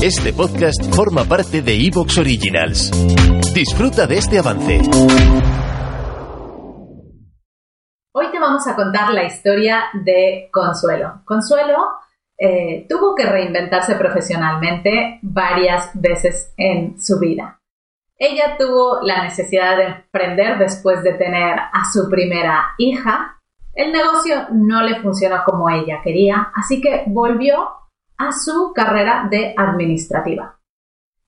Este podcast forma parte de Evox Originals. Disfruta de este avance. Hoy te vamos a contar la historia de Consuelo. Consuelo eh, tuvo que reinventarse profesionalmente varias veces en su vida. Ella tuvo la necesidad de emprender después de tener a su primera hija. El negocio no le funcionó como ella quería, así que volvió a su carrera de administrativa.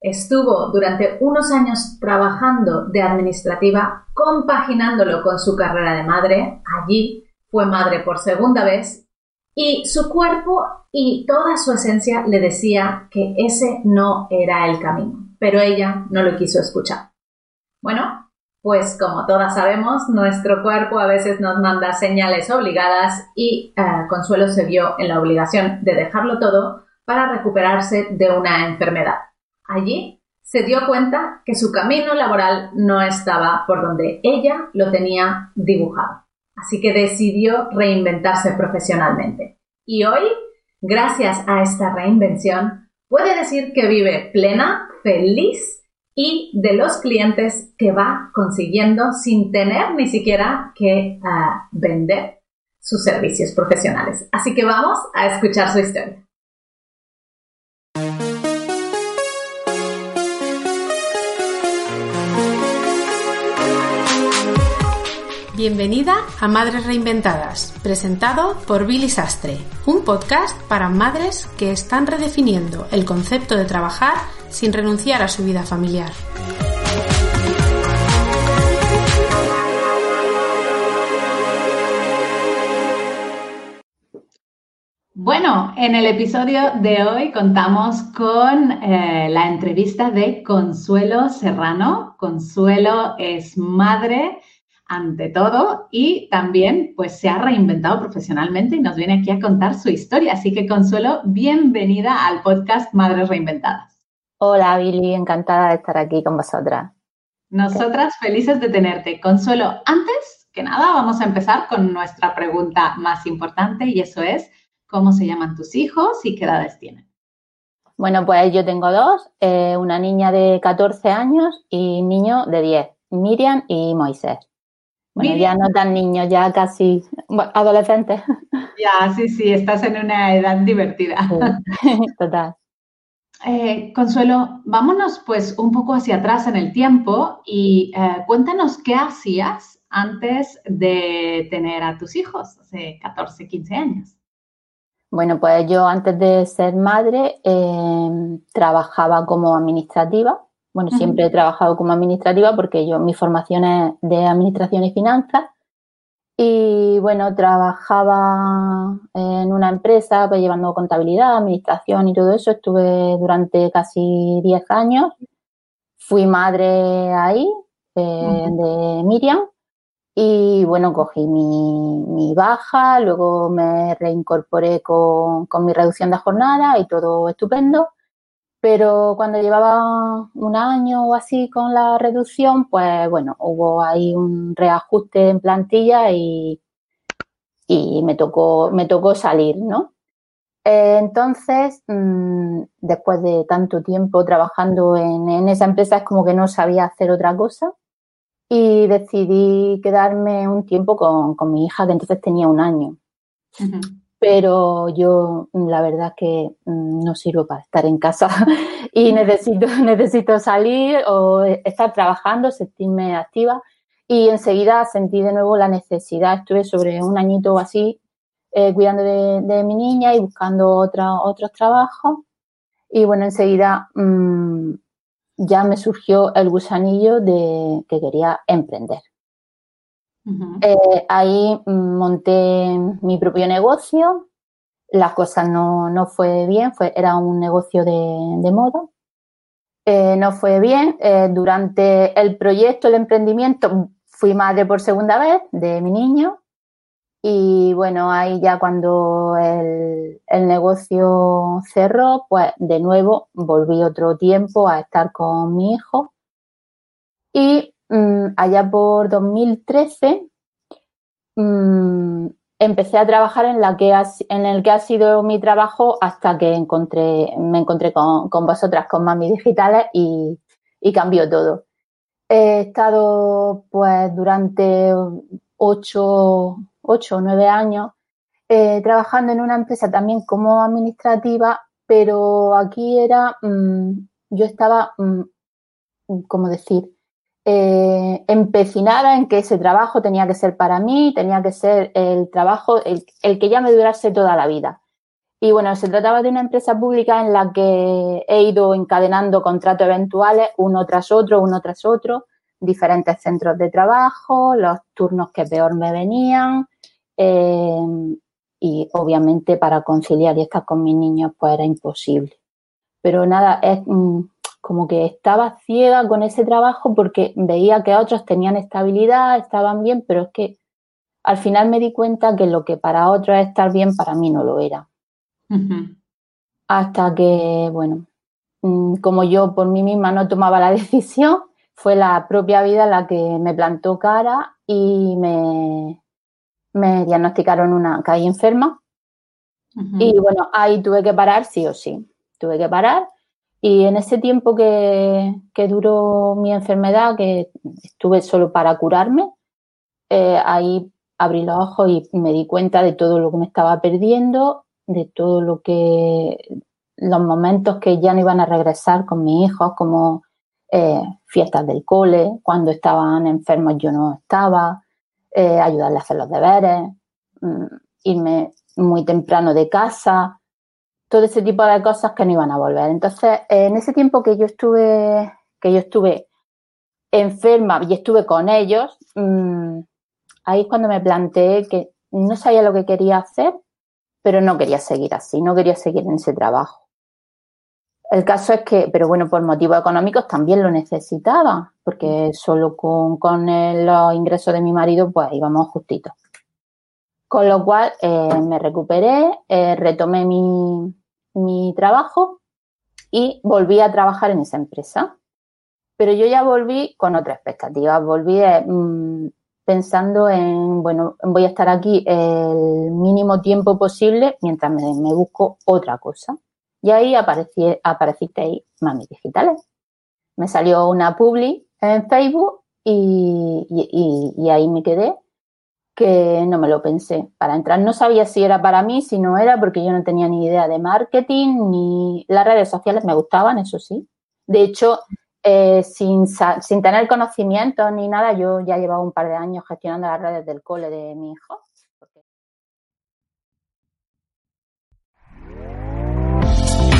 Estuvo durante unos años trabajando de administrativa, compaginándolo con su carrera de madre. Allí fue madre por segunda vez y su cuerpo y toda su esencia le decía que ese no era el camino, pero ella no lo quiso escuchar. Bueno, pues como todas sabemos, nuestro cuerpo a veces nos manda señales obligadas y eh, Consuelo se vio en la obligación de dejarlo todo para recuperarse de una enfermedad. Allí se dio cuenta que su camino laboral no estaba por donde ella lo tenía dibujado. Así que decidió reinventarse profesionalmente. Y hoy, gracias a esta reinvención, puede decir que vive plena, feliz y de los clientes que va consiguiendo sin tener ni siquiera que ah, vender sus servicios profesionales. Así que vamos a escuchar su historia. Bienvenida a Madres Reinventadas, presentado por Billy Sastre, un podcast para madres que están redefiniendo el concepto de trabajar sin renunciar a su vida familiar. Bueno, en el episodio de hoy contamos con eh, la entrevista de Consuelo Serrano. Consuelo es madre ante todo y también pues se ha reinventado profesionalmente y nos viene aquí a contar su historia. Así que Consuelo, bienvenida al podcast Madres Reinventadas. Hola Billy, encantada de estar aquí con vosotras. Nosotras felices de tenerte. Consuelo, antes que nada vamos a empezar con nuestra pregunta más importante y eso es, ¿cómo se llaman tus hijos y qué edades tienen? Bueno, pues yo tengo dos, eh, una niña de 14 años y un niño de 10, Miriam y Moisés. Bueno, ya no tan niños, ya casi adolescentes. Ya, sí, sí, estás en una edad divertida. total. Eh, Consuelo, vámonos pues un poco hacia atrás en el tiempo y eh, cuéntanos qué hacías antes de tener a tus hijos, hace 14, 15 años. Bueno, pues yo antes de ser madre eh, trabajaba como administrativa bueno, siempre he trabajado como administrativa porque yo, mi formación es de administración y finanzas. Y bueno, trabajaba en una empresa pues, llevando contabilidad, administración y todo eso. Estuve durante casi 10 años. Fui madre ahí eh, de Miriam. Y bueno, cogí mi, mi, baja, luego me reincorporé con, con mi reducción de jornada y todo estupendo. Pero cuando llevaba un año o así con la reducción, pues bueno, hubo ahí un reajuste en plantilla y, y me, tocó, me tocó salir, ¿no? entonces, mm, después de tanto tiempo trabajando en, esa empresa, es como que no sabía hacer otra cosa y decidí quedarme un tiempo con, con mi hija, que entonces tenía un año pero yo la verdad que mm, no sirvo para estar en casa y necesito, necesito salir o estar trabajando, sentirme activa y enseguida sentí de nuevo la necesidad, estuve sobre un añito o así eh, cuidando de, mi niña y buscando otra, otros trabajos y bueno, enseguida mm, ya me surgió el gusanillo de que quería emprender. Eh, ahí monté mi propio negocio. Las cosas no, no fue bien, fue, era un negocio de, moda. Eh, no fue bien. Eh, durante el proyecto, el emprendimiento, fui madre por segunda vez de mi niño. Y bueno, ahí ya cuando el, el, negocio cerró, pues de nuevo volví otro tiempo a estar con mi hijo. Y Mm, allá por 2013 mm, empecé a trabajar en, la que en el que ha sido mi trabajo hasta que encontré, me encontré con, vosotras, con Mami Digitales y, cambió todo. He estado pues durante ocho, o nueve años eh, trabajando en una empresa también como administrativa, pero aquí era, mm, yo estaba, mm, ¿cómo decir? Eh, empecinada en que ese trabajo tenía que ser para mí, tenía que ser el trabajo, el, que ya me durase toda la vida. Y bueno, se trataba de una empresa pública en la que he ido encadenando contratos eventuales uno tras otro, uno tras otro, diferentes centros de trabajo, los turnos que peor me venían. Eh, y obviamente para conciliar y estar con mis niños pues era imposible. Pero nada, es, mm, como que estaba ciega con ese trabajo porque veía que otros tenían estabilidad, estaban bien, pero es que al final me di cuenta que lo que para otros es estar bien, para mí no lo era. Hasta que, bueno, mm, como yo por mí misma no tomaba la decisión, fue la propia vida la que me plantó cara y me, me diagnosticaron una caí enferma. Y bueno, ahí tuve que parar sí o sí. Tuve que parar y en ese tiempo que, duró mi enfermedad, que estuve solo para curarme, eh, ahí abrí los ojos y me di cuenta de todo lo que me estaba perdiendo, de todo lo que, los momentos que ya no iban a regresar con mis hijos, como eh, fiestas del cole, cuando estaban enfermos yo no estaba, eh, ayudarles a hacer los deberes, mm, irme muy temprano de casa, todo ese tipo de cosas que no iban a volver. Entonces, en ese tiempo que yo estuve, que yo estuve enferma y estuve con ellos, mm, ahí es cuando me planteé que no sabía lo que quería hacer, pero no quería seguir así, no quería seguir en ese trabajo. El caso es que, pero bueno, por motivos económicos también lo necesitaba, porque solo con, con los ingresos de mi marido, pues íbamos justitos. Con lo cual eh, me recuperé, eh, retomé mi, mi trabajo y volví a trabajar en esa empresa. Pero yo ya volví con otra expectativa, volví mm, pensando en, bueno, voy a estar aquí el mínimo tiempo posible mientras me, busco otra cosa. Y ahí aparecí, aparecisteis Mami Digitales. Me salió una publi en Facebook y ahí me quedé que no me lo pensé para entrar. No sabía si era para mí, si no era, porque yo no tenía ni idea de marketing, ni las redes sociales me gustaban, eso sí. De hecho, eh, sin, sin tener conocimiento ni nada, yo ya llevaba un par de años gestionando las redes del cole de mi hijo.